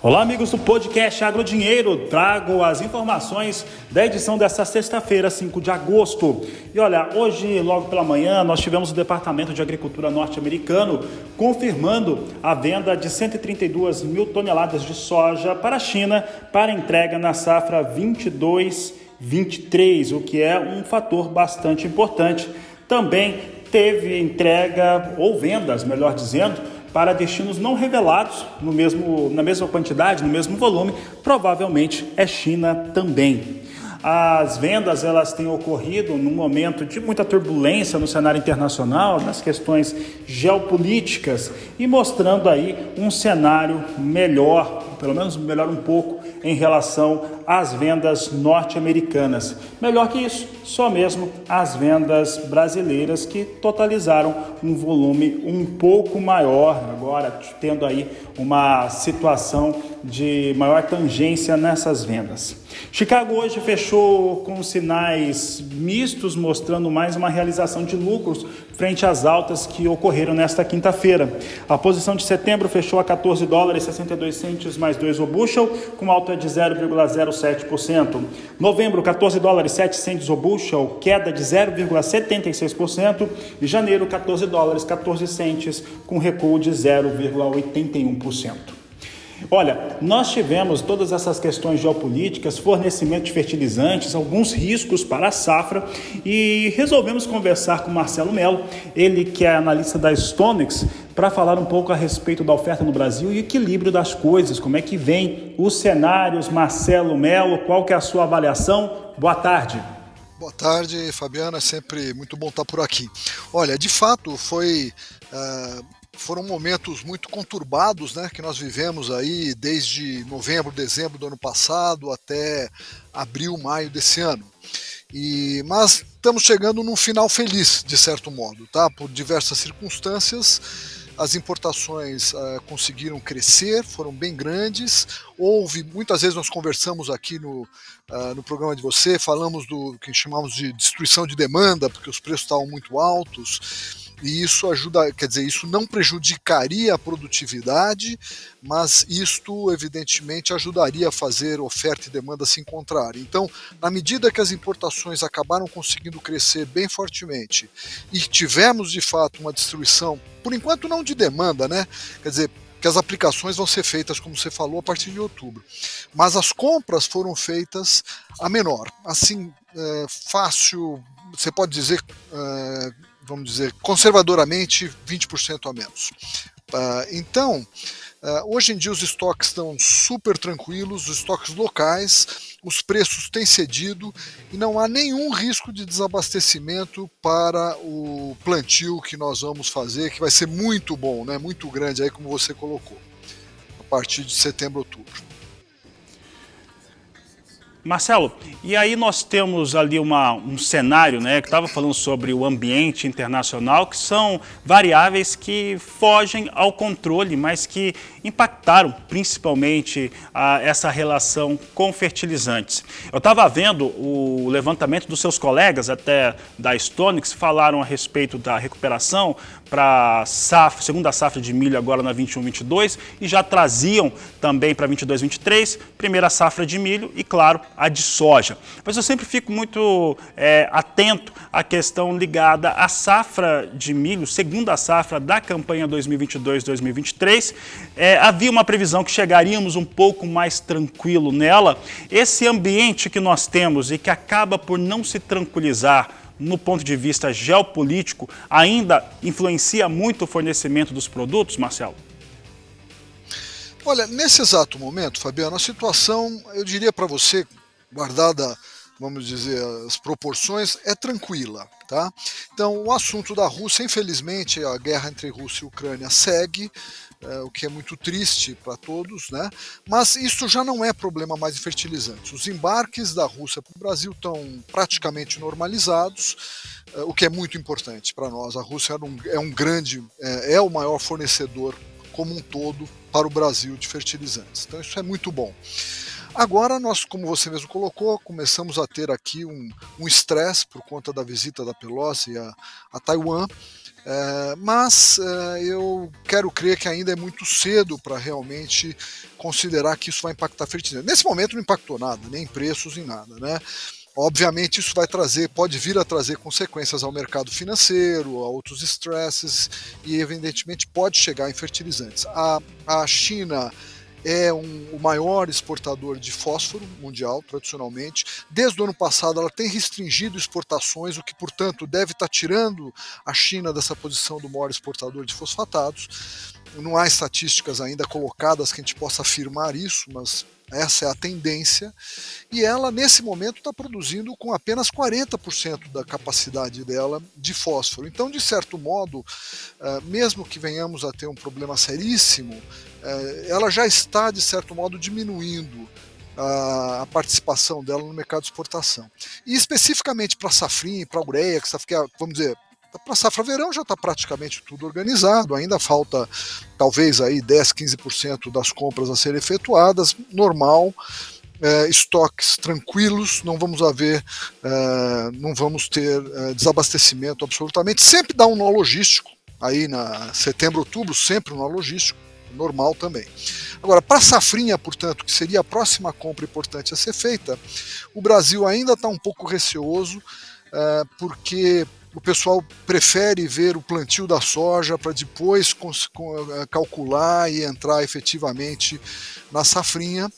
Olá, amigos do podcast Agro Dinheiro. Trago as informações da edição desta sexta-feira, 5 de agosto. E olha, hoje, logo pela manhã, nós tivemos o Departamento de Agricultura norte-americano confirmando a venda de 132 mil toneladas de soja para a China para entrega na safra 22 23, o que é um fator bastante importante. Também teve entrega ou vendas, melhor dizendo, para destinos não revelados no mesmo, na mesma quantidade, no mesmo volume, provavelmente é China também. As vendas elas têm ocorrido num momento de muita turbulência no cenário internacional, nas questões geopolíticas e mostrando aí um cenário melhor, pelo menos melhor um pouco em relação às vendas norte-americanas. Melhor que isso, só mesmo as vendas brasileiras que totalizaram um volume um pouco maior, agora tendo aí uma situação de maior tangência nessas vendas. Chicago hoje fechou com sinais mistos, mostrando mais uma realização de lucros frente às altas que ocorreram nesta quinta-feira. A posição de setembro fechou a 14 dólares e 62 centos mais 2 o bushel, com alta de 0,07%. Novembro, 14 dólares e 7 centos o bushel, queda de 0,76%. E janeiro, 14 dólares e 14 centos, com recuo de 0,81%. Olha, nós tivemos todas essas questões geopolíticas, fornecimento de fertilizantes, alguns riscos para a safra e resolvemos conversar com Marcelo Melo, ele que é analista da Stonex, para falar um pouco a respeito da oferta no Brasil e equilíbrio das coisas, como é que vem os cenários. Marcelo Melo, qual que é a sua avaliação? Boa tarde. Boa tarde, Fabiana. É sempre muito bom estar por aqui. Olha, de fato, foi uh, foram momentos muito conturbados, né, que nós vivemos aí desde novembro, dezembro do ano passado até abril, maio desse ano. E, mas estamos chegando num final feliz, de certo modo, tá? Por diversas circunstâncias, as importações uh, conseguiram crescer, foram bem grandes. Houve, muitas vezes nós conversamos aqui no, uh, no programa de você, falamos do que chamamos de destruição de demanda, porque os preços estavam muito altos e isso ajuda, quer dizer, isso não prejudicaria a produtividade, mas isto evidentemente ajudaria a fazer oferta e demanda se encontrarem. Então, na medida que as importações acabaram conseguindo crescer bem fortemente e tivemos de fato uma destruição, por enquanto não de demanda, né? Quer dizer, que as aplicações vão ser feitas, como você falou, a partir de outubro. Mas as compras foram feitas a menor. Assim, é, fácil, você pode dizer é, vamos dizer, conservadoramente 20% a menos. Uh, então, uh, hoje em dia os estoques estão super tranquilos, os estoques locais, os preços têm cedido e não há nenhum risco de desabastecimento para o plantio que nós vamos fazer, que vai ser muito bom, né, muito grande, aí como você colocou, a partir de setembro, outubro. Marcelo, e aí nós temos ali uma, um cenário, né, que estava falando sobre o ambiente internacional, que são variáveis que fogem ao controle, mas que impactaram principalmente a, essa relação com fertilizantes. Eu estava vendo o levantamento dos seus colegas, até da Stonix, falaram a respeito da recuperação para a segunda safra de milho agora na 21-22 e já traziam também para 22-23, primeira safra de milho e, claro, a de soja. Mas eu sempre fico muito é, atento à questão ligada à safra de milho, segunda safra da campanha 2022-2023. É, havia uma previsão que chegaríamos um pouco mais tranquilo nela. Esse ambiente que nós temos e que acaba por não se tranquilizar no ponto de vista geopolítico, ainda influencia muito o fornecimento dos produtos, Marcelo? Olha, nesse exato momento, Fabiano, a situação, eu diria para você, guardada, vamos dizer, as proporções, é tranquila. Tá? Então, o assunto da Rússia, infelizmente, a guerra entre Rússia e Ucrânia segue, é, o que é muito triste para todos, né? mas isso já não é problema mais de fertilizantes. Os embarques da Rússia para o Brasil estão praticamente normalizados, é, o que é muito importante para nós. A Rússia é um, é um grande, é, é o maior fornecedor como um todo para o Brasil de fertilizantes. Então, isso é muito bom. Agora nós, como você mesmo colocou, começamos a ter aqui um estresse por conta da visita da Pelosi a, a Taiwan. É, mas é, eu quero crer que ainda é muito cedo para realmente considerar que isso vai impactar a fertilidade. Nesse momento não impactou nada, nem preços, nem nada. Né? Obviamente, isso vai trazer, pode vir a trazer consequências ao mercado financeiro, a outros estresses e, evidentemente, pode chegar em fertilizantes. A, a China é um, o maior exportador de fósforo mundial, tradicionalmente. Desde o ano passado, ela tem restringido exportações, o que, portanto, deve estar tirando a China dessa posição do maior exportador de fosfatados. Não há estatísticas ainda colocadas que a gente possa afirmar isso, mas essa é a tendência. E ela, nesse momento, está produzindo com apenas 40% da capacidade dela de fósforo. Então, de certo modo, eh, mesmo que venhamos a ter um problema seríssimo, eh, ela já está, de certo modo, diminuindo a, participação dela no mercado de exportação. E especificamente para a safrinha, para a ureia, que, é, vamos dizer, para a safra verão já está praticamente tudo organizado, ainda falta talvez aí 10, 15% das compras a serem efetuadas, normal, é, estoques tranquilos, não vamos haver, é, não vamos ter é, desabastecimento absolutamente, sempre dá um nó logístico, aí na setembro, outubro, sempre um nó logístico, normal também. Agora, para a safrinha, portanto, que seria a próxima compra importante a ser feita, o Brasil ainda está um pouco receoso, é, porque o pessoal prefere ver o plantio da soja para depois eh, calcular e entrar efetivamente na safrinha.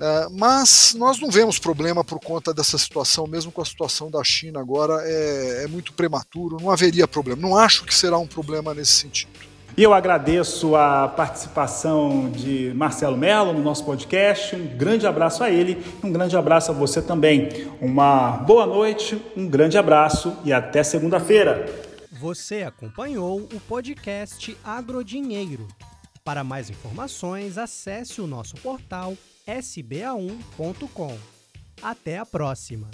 Eh, mas nós não vemos problema por conta dessa situação, mesmo com a situação da China agora, é, é muito prematuro, não haveria problema. Não acho que será um problema nesse sentido. E eu agradeço a participação de Marcelo Mello no nosso podcast. Um grande abraço a ele, um grande abraço a você também. Uma boa noite, um grande abraço e até segunda-feira. Você acompanhou o podcast Agrodinheiro. Para mais informações, acesse o nosso portal sba1.com. Até a próxima!